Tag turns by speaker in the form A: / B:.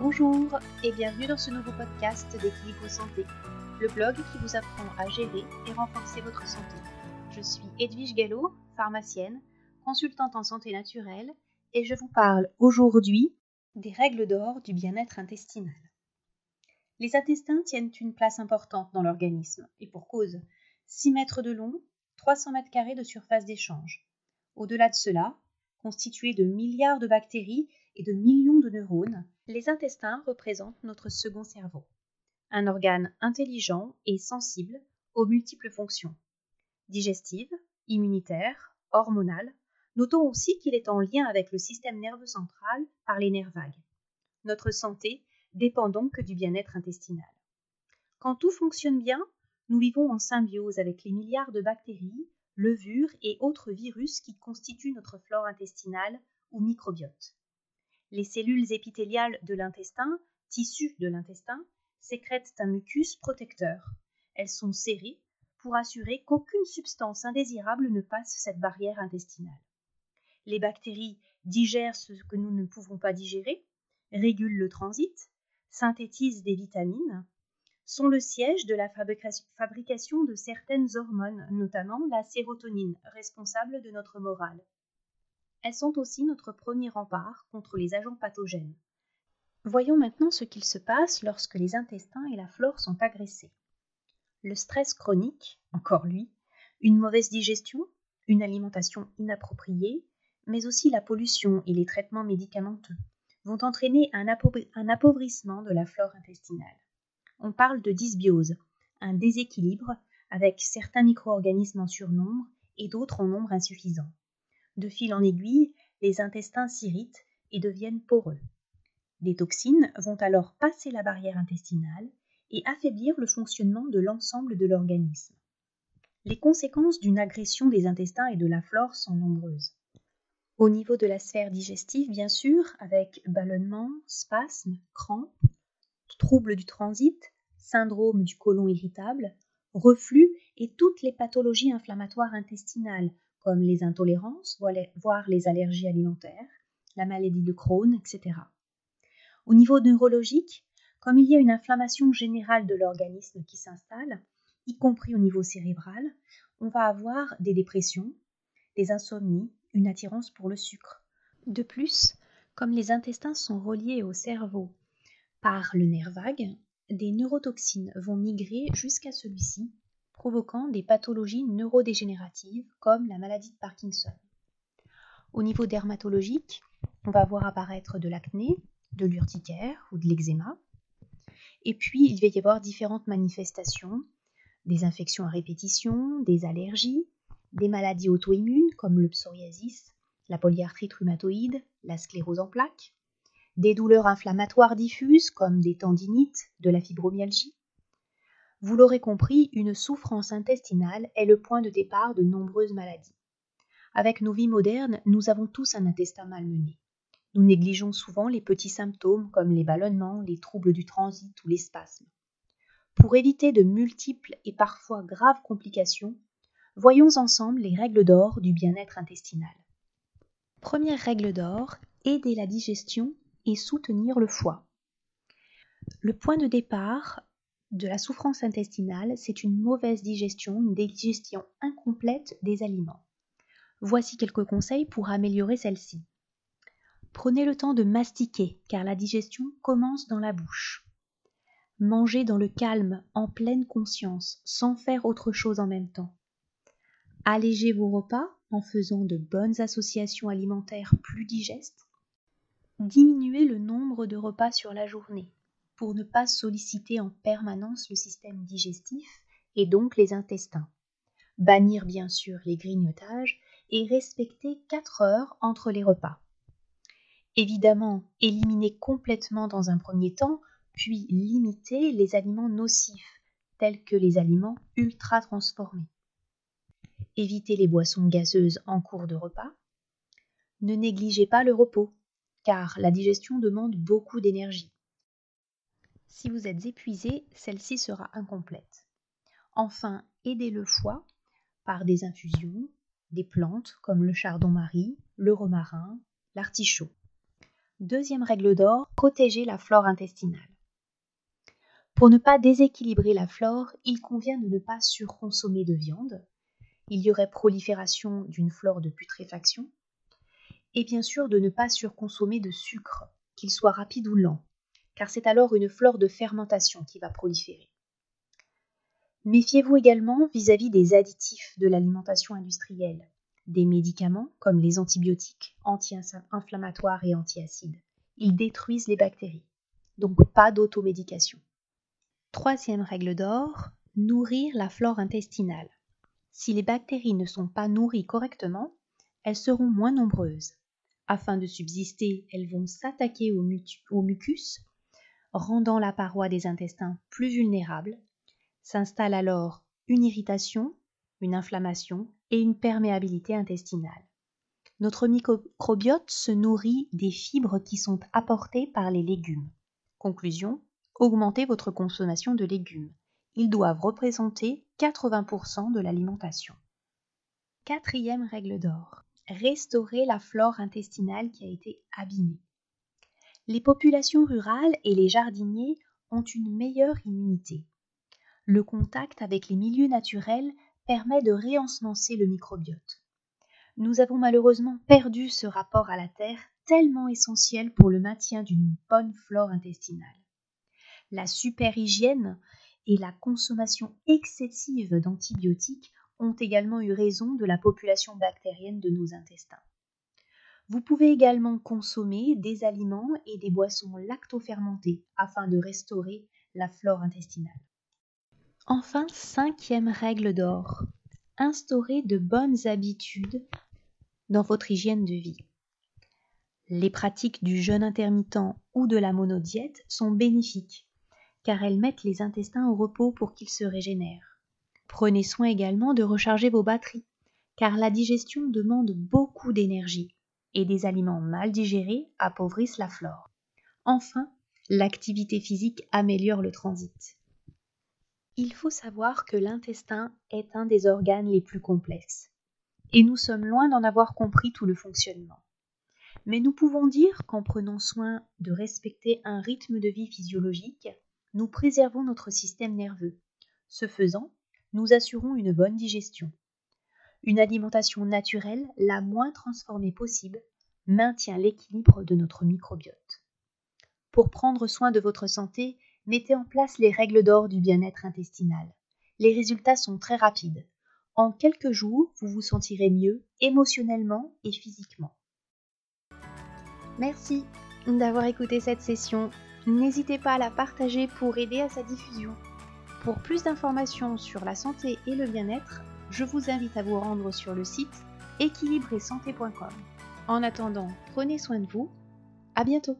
A: Bonjour et bienvenue dans ce nouveau podcast d'Équilibre Santé, le blog qui vous apprend à gérer et renforcer votre santé. Je suis Edwige Gallo, pharmacienne, consultante en santé naturelle et je vous parle aujourd'hui des règles d'or du bien-être intestinal. Les intestins tiennent une place importante dans l'organisme et pour cause 6 mètres de long, 300 mètres carrés de surface d'échange. Au-delà de cela, constitués de milliards de bactéries et de millions de neurones, les intestins représentent notre second cerveau, un organe intelligent et sensible aux multiples fonctions digestives, immunitaires, hormonales. Notons aussi qu'il est en lien avec le système nerveux central par les nerfs vagues. Notre santé dépend donc du bien-être intestinal. Quand tout fonctionne bien, nous vivons en symbiose avec les milliards de bactéries, levures et autres virus qui constituent notre flore intestinale ou microbiote. Les cellules épithéliales de l'intestin, tissus de l'intestin, sécrètent un mucus protecteur. Elles sont serrées pour assurer qu'aucune substance indésirable ne passe cette barrière intestinale. Les bactéries digèrent ce que nous ne pouvons pas digérer, régulent le transit, synthétisent des vitamines, sont le siège de la fabrication de certaines hormones, notamment la sérotonine, responsable de notre morale. Elles sont aussi notre premier rempart contre les agents pathogènes. Voyons maintenant ce qu'il se passe lorsque les intestins et la flore sont agressés. Le stress chronique, encore lui, une mauvaise digestion, une alimentation inappropriée, mais aussi la pollution et les traitements médicamenteux vont entraîner un, appauvrissement de la flore intestinale. On parle de dysbiose, un déséquilibre avec certains micro-organismes en surnombre et d'autres en nombre insuffisant. De fil en aiguille, les intestins s'irritent et deviennent poreux. Des toxines vont alors passer la barrière intestinale et affaiblir le fonctionnement de l'ensemble de l'organisme. Les conséquences d'une agression des intestins et de la flore sont nombreuses. Au niveau de la sphère digestive, bien sûr, avec ballonnement, spasmes, crampes, troubles du transit, syndrome du côlon irritable, reflux et toutes les pathologies inflammatoires intestinales comme les intolérances, voire les allergies alimentaires, la maladie de Crohn, etc. Au niveau neurologique, comme il y a une inflammation générale de l'organisme qui s'installe, y compris au niveau cérébral, on va avoir des dépressions, des insomnies, une attirance pour le sucre. De plus, comme les intestins sont reliés au cerveau par le nerf vague, des neurotoxines vont migrer jusqu'à celui-ci provoquant des pathologies neurodégénératives comme la maladie de Parkinson. Au niveau dermatologique, on va voir apparaître de l'acné, de l'urticaire ou de l'eczéma. Et puis, il va y avoir différentes manifestations, des infections à répétition, des allergies, des maladies auto-immunes comme le psoriasis, la polyarthrite rhumatoïde, la sclérose en plaques, des douleurs inflammatoires diffuses comme des tendinites, de la fibromyalgie, vous l'aurez compris, une souffrance intestinale est le point de départ de nombreuses maladies. Avec nos vies modernes, nous avons tous un intestin malmené. Nous négligeons souvent les petits symptômes comme les ballonnements, les troubles du transit ou les spasmes. Pour éviter de multiples et parfois graves complications, voyons ensemble les règles d'or du bien-être intestinal. Première règle d'or, aider la digestion et soutenir le foie. Le point de départ de la souffrance intestinale, c'est une mauvaise digestion, une digestion incomplète des aliments. Voici quelques conseils pour améliorer celle-ci. Prenez le temps de mastiquer, car la digestion commence dans la bouche. Mangez dans le calme, en pleine conscience, sans faire autre chose en même temps. Allégez vos repas en faisant de bonnes associations alimentaires plus digestes. Diminuez le nombre de repas sur la journée, pour ne pas solliciter en permanence le système digestif et donc les intestins. Bannir bien sûr les grignotages et respecter 4 heures entre les repas. Évidemment, éliminer complètement dans un premier temps, puis limiter les aliments nocifs, tels que les aliments ultra transformés. Éviter les boissons gazeuses en cours de repas. Ne négligez pas le repos, car la digestion demande beaucoup d'énergie. Si vous êtes épuisé, celle-ci sera incomplète. Enfin, aidez le foie par des infusions, des plantes comme le chardon-marie, le romarin, l'artichaut. Deuxième règle d'or, protéger la flore intestinale. Pour ne pas déséquilibrer la flore, il convient de ne pas surconsommer de viande. Il y aurait prolifération d'une flore de putréfaction. Et bien sûr de ne pas surconsommer de sucre, qu'il soit rapide ou lent, car c'est alors une flore de fermentation qui va proliférer. Méfiez-vous également vis-à-vis des additifs de l'alimentation industrielle, des médicaments comme les antibiotiques, anti-inflammatoires et antiacides. Ils détruisent les bactéries, donc pas d'automédication. Troisième règle d'or, nourrir la flore intestinale. Si les bactéries ne sont pas nourries correctement, elles seront moins nombreuses. Afin de subsister, elles vont s'attaquer au, mucus, rendant la paroi des intestins plus vulnérable. S'installe alors une irritation, une inflammation et une perméabilité intestinale. Notre microbiote se nourrit des fibres qui sont apportées par les légumes. Conclusion, augmentez votre consommation de légumes. Ils doivent représenter 80% de l'alimentation. Quatrième règle d'or. Restaurer la flore intestinale qui a été abîmée. Les populations rurales et les jardiniers ont une meilleure immunité. Le contact avec les milieux naturels permet de réensemencer le microbiote. Nous avons malheureusement perdu ce rapport à la terre tellement essentiel pour le maintien d'une bonne flore intestinale la superhygiène et la consommation excessive d'antibiotiques ont également eu raison de la population bactérienne de nos intestins. Vous pouvez également consommer des aliments et des boissons lactofermentées afin de restaurer la flore intestinale. Enfin, cinquième règle d'or, instaurer de bonnes habitudes dans votre hygiène de vie. Les pratiques du jeûne intermittent ou de la monodiète sont bénéfiques car elles mettent les intestins au repos pour qu'ils se régénèrent. Prenez soin également de recharger vos batteries, car la digestion demande beaucoup d'énergie, et des aliments mal digérés appauvrissent la flore. Enfin, l'activité physique améliore le transit. Il faut savoir que l'intestin est un des organes les plus complexes, et nous sommes loin d'en avoir compris tout le fonctionnement. Mais nous pouvons dire qu'en prenant soin de respecter un rythme de vie physiologique, nous préservons notre système nerveux. Ce faisant, nous assurons une bonne digestion. Une alimentation naturelle, la moins transformée possible, maintient l'équilibre de notre microbiote. Pour prendre soin de votre santé, mettez en place les règles d'or du bien-être intestinal. Les résultats sont très rapides. En quelques jours, vous vous sentirez mieux émotionnellement et physiquement. Merci d'avoir écouté cette session N'hésitez pas à la partager pour aider à sa diffusion. Pour plus d'informations sur la santé et le bien-être, je vous invite à vous rendre sur le site équilibresanté.com. En attendant, prenez soin de vous. À bientôt.